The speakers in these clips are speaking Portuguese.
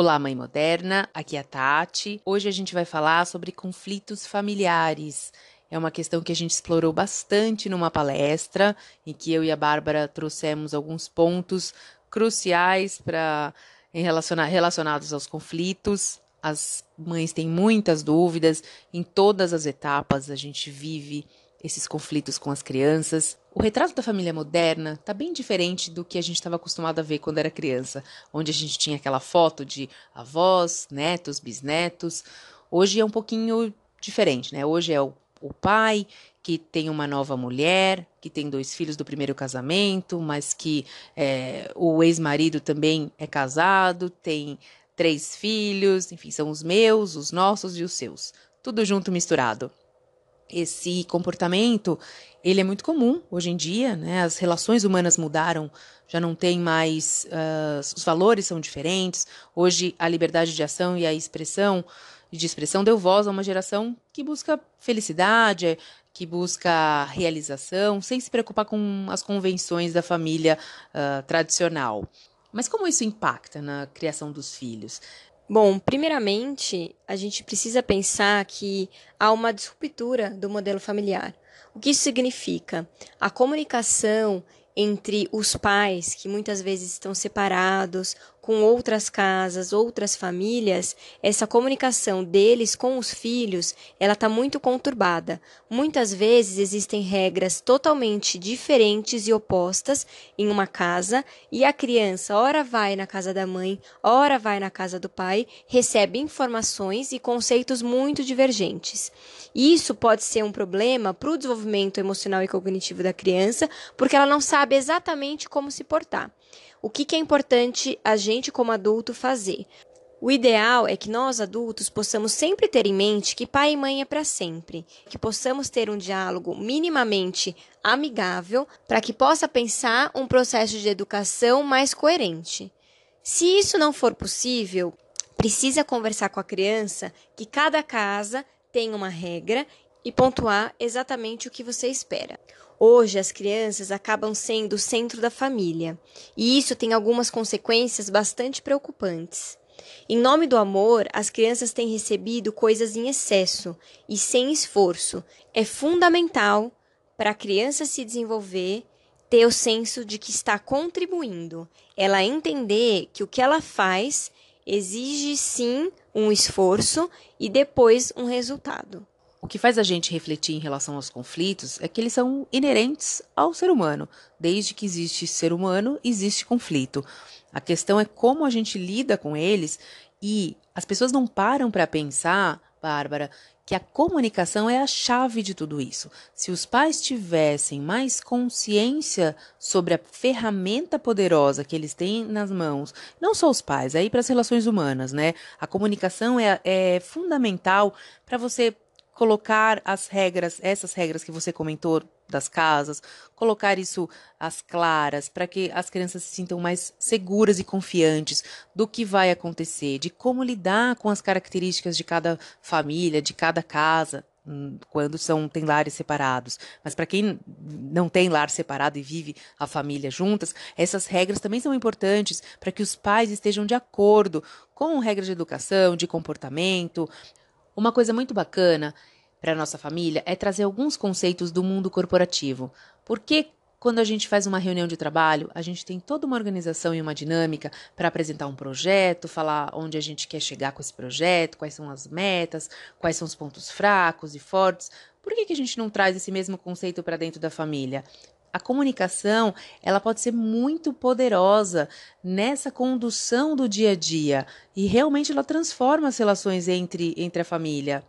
Olá, mãe moderna, aqui é a Tati. Hoje a gente vai falar sobre conflitos familiares. É uma questão que a gente explorou bastante numa palestra, em que eu e a Bárbara trouxemos alguns pontos cruciais para relacionados aos conflitos. As mães têm muitas dúvidas em todas as etapas, a gente vive esses conflitos com as crianças. O retrato da família moderna está bem diferente do que a gente estava acostumado a ver quando era criança, onde a gente tinha aquela foto de avós, netos, bisnetos. Hoje é um pouquinho diferente, né? Hoje é o o pai que tem uma nova mulher, que tem dois filhos do primeiro casamento, mas que é, o ex-marido também é casado, tem três filhos, enfim, são os meus, os nossos e os seus, tudo junto misturado. Esse comportamento, ele é muito comum hoje em dia, né? As relações humanas mudaram, já não tem mais, uh, os valores são diferentes. Hoje a liberdade de ação e a expressão de expressão deu voz a uma geração que busca felicidade, que busca realização, sem se preocupar com as convenções da família uh, tradicional. Mas como isso impacta na criação dos filhos? Bom, primeiramente, a gente precisa pensar que há uma disruptura do modelo familiar. O que isso significa? A comunicação entre os pais, que muitas vezes estão separados, com outras casas, outras famílias, essa comunicação deles com os filhos, ela está muito conturbada. Muitas vezes existem regras totalmente diferentes e opostas em uma casa e a criança ora vai na casa da mãe, ora vai na casa do pai, recebe informações e conceitos muito divergentes. Isso pode ser um problema para o desenvolvimento emocional e cognitivo da criança, porque ela não sabe exatamente como se portar. O que, que é importante a gente, como adulto, fazer? O ideal é que nós adultos possamos sempre ter em mente que pai e mãe é para sempre, que possamos ter um diálogo minimamente amigável para que possa pensar um processo de educação mais coerente. Se isso não for possível, precisa conversar com a criança que cada casa tem uma regra e pontuar exatamente o que você espera. Hoje, as crianças acabam sendo o centro da família, e isso tem algumas consequências bastante preocupantes. Em nome do amor, as crianças têm recebido coisas em excesso e sem esforço. É fundamental para a criança se desenvolver ter o senso de que está contribuindo, ela entender que o que ela faz exige sim um esforço e depois um resultado. O que faz a gente refletir em relação aos conflitos é que eles são inerentes ao ser humano. Desde que existe ser humano, existe conflito. A questão é como a gente lida com eles e as pessoas não param para pensar, Bárbara, que a comunicação é a chave de tudo isso. Se os pais tivessem mais consciência sobre a ferramenta poderosa que eles têm nas mãos, não só os pais, aí para as relações humanas, né? A comunicação é, é fundamental para você colocar as regras, essas regras que você comentou das casas, colocar isso às claras, para que as crianças se sintam mais seguras e confiantes do que vai acontecer, de como lidar com as características de cada família, de cada casa, hum, quando são tem lares separados. Mas para quem não tem lar separado e vive a família juntas, essas regras também são importantes para que os pais estejam de acordo com regras de educação, de comportamento, uma coisa muito bacana para nossa família é trazer alguns conceitos do mundo corporativo. Porque quando a gente faz uma reunião de trabalho, a gente tem toda uma organização e uma dinâmica para apresentar um projeto, falar onde a gente quer chegar com esse projeto, quais são as metas, quais são os pontos fracos e fortes. Por que, que a gente não traz esse mesmo conceito para dentro da família? A comunicação, ela pode ser muito poderosa nessa condução do dia a dia e realmente ela transforma as relações entre, entre a família.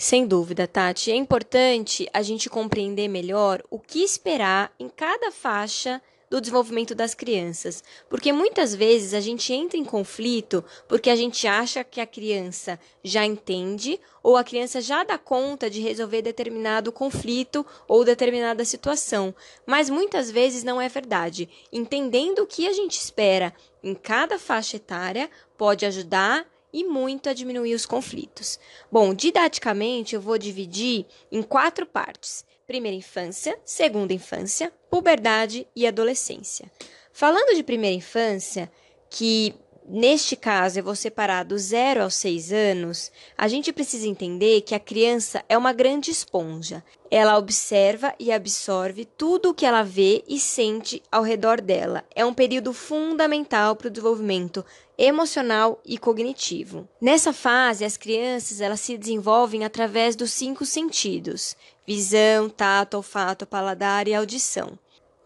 Sem dúvida, Tati, é importante a gente compreender melhor o que esperar em cada faixa do desenvolvimento das crianças. Porque muitas vezes a gente entra em conflito porque a gente acha que a criança já entende ou a criança já dá conta de resolver determinado conflito ou determinada situação. Mas muitas vezes não é verdade. Entendendo o que a gente espera em cada faixa etária pode ajudar e muito a diminuir os conflitos. Bom, didaticamente eu vou dividir em quatro partes: primeira infância, segunda infância, puberdade e adolescência. Falando de primeira infância, que Neste caso, eu vou separar do zero aos seis anos. A gente precisa entender que a criança é uma grande esponja. Ela observa e absorve tudo o que ela vê e sente ao redor dela. É um período fundamental para o desenvolvimento emocional e cognitivo. Nessa fase, as crianças elas se desenvolvem através dos cinco sentidos: visão, tato, olfato, paladar e audição.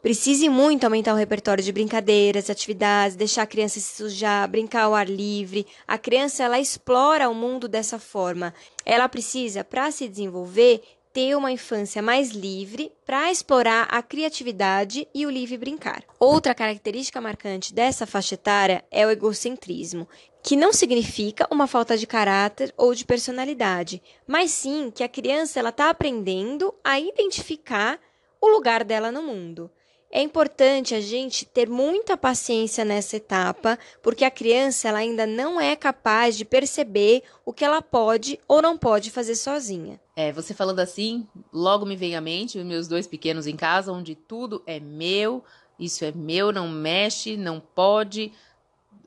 Precise muito aumentar o repertório de brincadeiras, atividades, deixar a criança se sujar, brincar ao ar livre. A criança ela explora o mundo dessa forma. Ela precisa, para se desenvolver, ter uma infância mais livre para explorar a criatividade e o livre brincar. Outra característica marcante dessa faixa etária é o egocentrismo, que não significa uma falta de caráter ou de personalidade, mas sim que a criança ela está aprendendo a identificar o lugar dela no mundo. É importante a gente ter muita paciência nessa etapa, porque a criança ela ainda não é capaz de perceber o que ela pode ou não pode fazer sozinha. É, você falando assim, logo me vem à mente os meus dois pequenos em casa, onde tudo é meu, isso é meu, não mexe, não pode.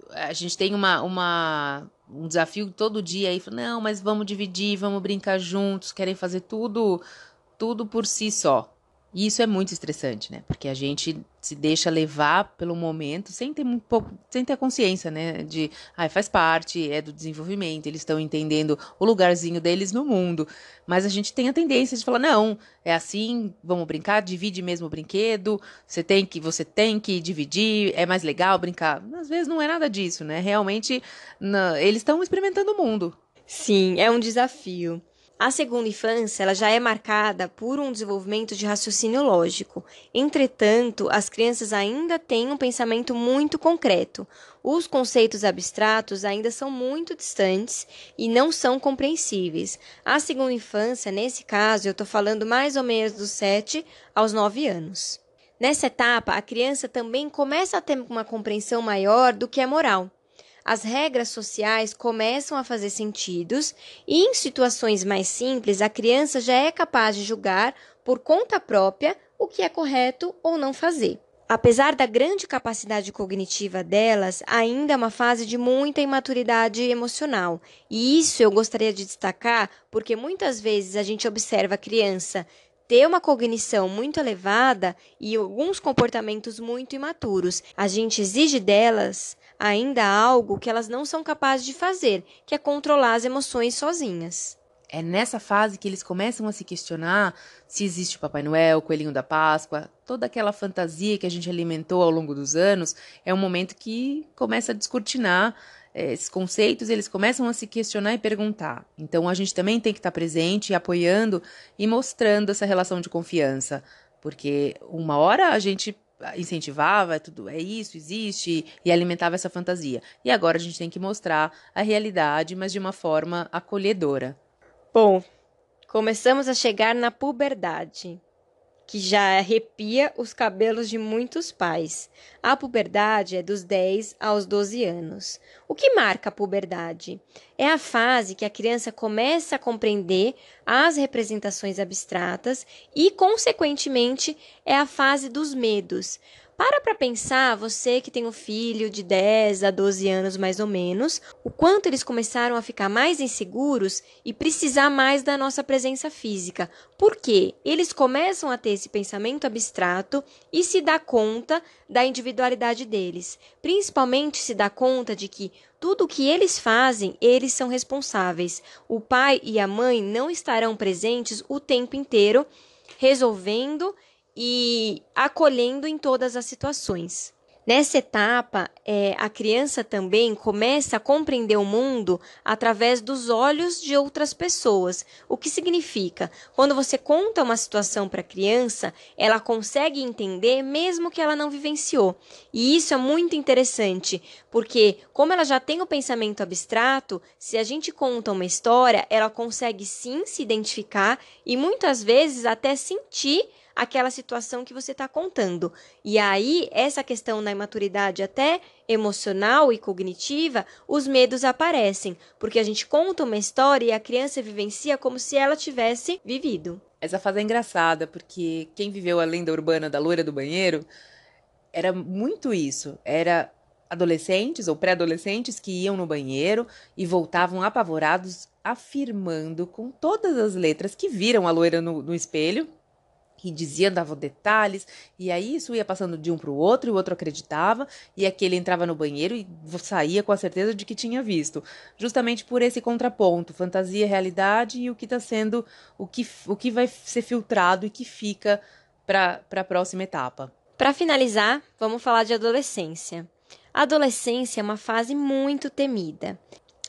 A gente tem uma, uma um desafio todo dia aí, não, mas vamos dividir, vamos brincar juntos, querem fazer tudo tudo por si só. E isso é muito estressante, né? Porque a gente se deixa levar pelo momento sem ter um pouco, sem ter consciência, né? De, ah, faz parte, é do desenvolvimento, eles estão entendendo o lugarzinho deles no mundo. Mas a gente tem a tendência de falar, não, é assim, vamos brincar, divide mesmo o brinquedo, você tem que, você tem que dividir, é mais legal brincar. Às vezes não é nada disso, né? Realmente, eles estão experimentando o mundo. Sim, é um desafio. A segunda infância ela já é marcada por um desenvolvimento de raciocínio lógico. Entretanto, as crianças ainda têm um pensamento muito concreto. Os conceitos abstratos ainda são muito distantes e não são compreensíveis. A segunda infância, nesse caso, eu estou falando mais ou menos dos 7 aos 9 anos. Nessa etapa, a criança também começa a ter uma compreensão maior do que é moral as regras sociais começam a fazer sentidos e, em situações mais simples, a criança já é capaz de julgar por conta própria o que é correto ou não fazer. Apesar da grande capacidade cognitiva delas, ainda é uma fase de muita imaturidade emocional. E isso eu gostaria de destacar porque muitas vezes a gente observa a criança ter uma cognição muito elevada e alguns comportamentos muito imaturos. A gente exige delas ainda há algo que elas não são capazes de fazer, que é controlar as emoções sozinhas. É nessa fase que eles começam a se questionar se existe o Papai Noel, o Coelhinho da Páscoa, toda aquela fantasia que a gente alimentou ao longo dos anos. É um momento que começa a descortinar é, esses conceitos, eles começam a se questionar e perguntar. Então a gente também tem que estar presente, apoiando e mostrando essa relação de confiança, porque uma hora a gente incentivava, é tudo é isso, existe e alimentava essa fantasia. E agora a gente tem que mostrar a realidade, mas de uma forma acolhedora. Bom, começamos a chegar na puberdade que já arrepia os cabelos de muitos pais. A puberdade é dos 10 aos 12 anos. O que marca a puberdade? É a fase que a criança começa a compreender as representações abstratas e, consequentemente, é a fase dos medos. Para para pensar, você que tem um filho de 10 a 12 anos mais ou menos, o quanto eles começaram a ficar mais inseguros e precisar mais da nossa presença física. Por quê? Eles começam a ter esse pensamento abstrato e se dá conta da individualidade deles. Principalmente se dá conta de que tudo o que eles fazem, eles são responsáveis. O pai e a mãe não estarão presentes o tempo inteiro resolvendo e acolhendo em todas as situações. Nessa etapa, é, a criança também começa a compreender o mundo através dos olhos de outras pessoas. O que significa? Quando você conta uma situação para a criança, ela consegue entender mesmo que ela não vivenciou. E isso é muito interessante, porque como ela já tem o pensamento abstrato, se a gente conta uma história, ela consegue sim se identificar e muitas vezes até sentir aquela situação que você está contando. E aí, essa questão na imaturidade até emocional e cognitiva, os medos aparecem, porque a gente conta uma história e a criança vivencia como se ela tivesse vivido. Essa fase é engraçada, porque quem viveu a lenda urbana da loira do banheiro era muito isso. Era adolescentes ou pré-adolescentes que iam no banheiro e voltavam apavorados, afirmando com todas as letras que viram a loira no, no espelho que dizia, dava detalhes, e aí isso ia passando de um para o outro, e o outro acreditava, e aquele entrava no banheiro e saía com a certeza de que tinha visto. Justamente por esse contraponto, fantasia, realidade e o que está sendo, o que, o que vai ser filtrado e que fica para a próxima etapa. Para finalizar, vamos falar de adolescência. A adolescência é uma fase muito temida.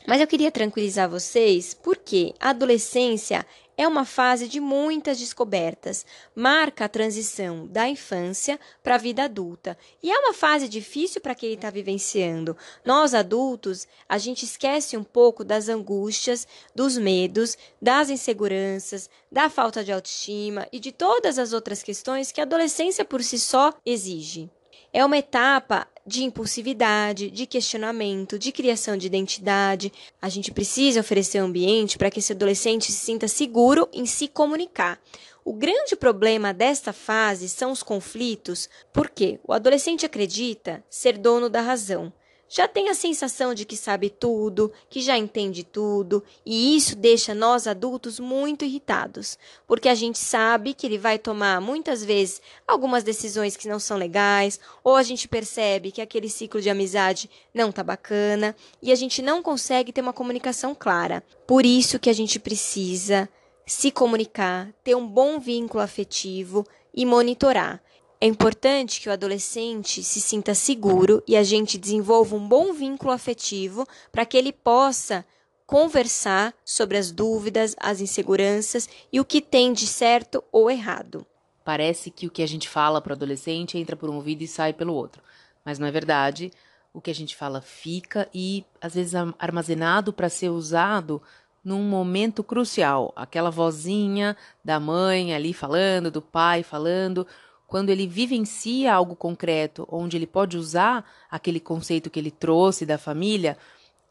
Mas eu queria tranquilizar vocês porque a adolescência é uma fase de muitas descobertas, marca a transição da infância para a vida adulta. E é uma fase difícil para quem está vivenciando. Nós adultos, a gente esquece um pouco das angústias, dos medos, das inseguranças, da falta de autoestima e de todas as outras questões que a adolescência por si só exige. É uma etapa de impulsividade, de questionamento, de criação de identidade. A gente precisa oferecer um ambiente para que esse adolescente se sinta seguro em se comunicar. O grande problema desta fase são os conflitos, porque o adolescente acredita ser dono da razão já tem a sensação de que sabe tudo, que já entende tudo, e isso deixa nós adultos muito irritados, porque a gente sabe que ele vai tomar muitas vezes algumas decisões que não são legais, ou a gente percebe que aquele ciclo de amizade não tá bacana, e a gente não consegue ter uma comunicação clara. Por isso que a gente precisa se comunicar, ter um bom vínculo afetivo e monitorar. É importante que o adolescente se sinta seguro e a gente desenvolva um bom vínculo afetivo para que ele possa conversar sobre as dúvidas, as inseguranças e o que tem de certo ou errado. Parece que o que a gente fala para o adolescente entra por um ouvido e sai pelo outro, mas não é verdade. O que a gente fala fica e às vezes armazenado para ser usado num momento crucial. Aquela vozinha da mãe ali falando, do pai falando, quando ele vivencia algo concreto, onde ele pode usar aquele conceito que ele trouxe da família,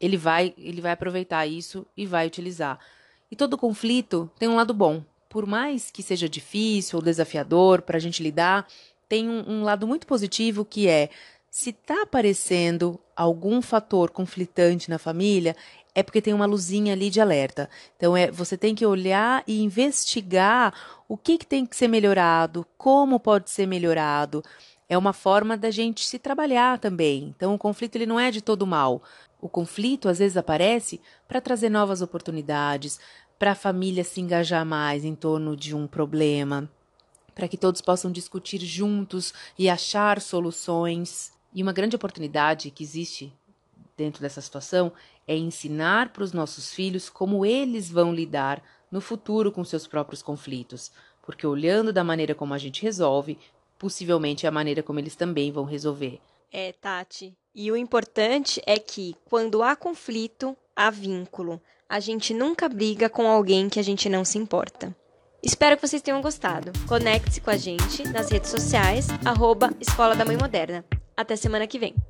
ele vai, ele vai aproveitar isso e vai utilizar. E todo conflito tem um lado bom. Por mais que seja difícil ou desafiador para a gente lidar, tem um, um lado muito positivo que é se está aparecendo algum fator conflitante na família, é porque tem uma luzinha ali de alerta. Então é, você tem que olhar e investigar o que, que tem que ser melhorado, como pode ser melhorado. É uma forma da gente se trabalhar também. Então o conflito ele não é de todo mal. O conflito às vezes aparece para trazer novas oportunidades, para a família se engajar mais em torno de um problema, para que todos possam discutir juntos e achar soluções. E uma grande oportunidade que existe dentro dessa situação é ensinar para os nossos filhos como eles vão lidar no futuro com seus próprios conflitos, porque olhando da maneira como a gente resolve, possivelmente é a maneira como eles também vão resolver. É, Tati. E o importante é que quando há conflito, há vínculo. A gente nunca briga com alguém que a gente não se importa. Espero que vocês tenham gostado. Conecte-se com a gente nas redes sociais, arroba Escola da Mãe Moderna. Até semana que vem.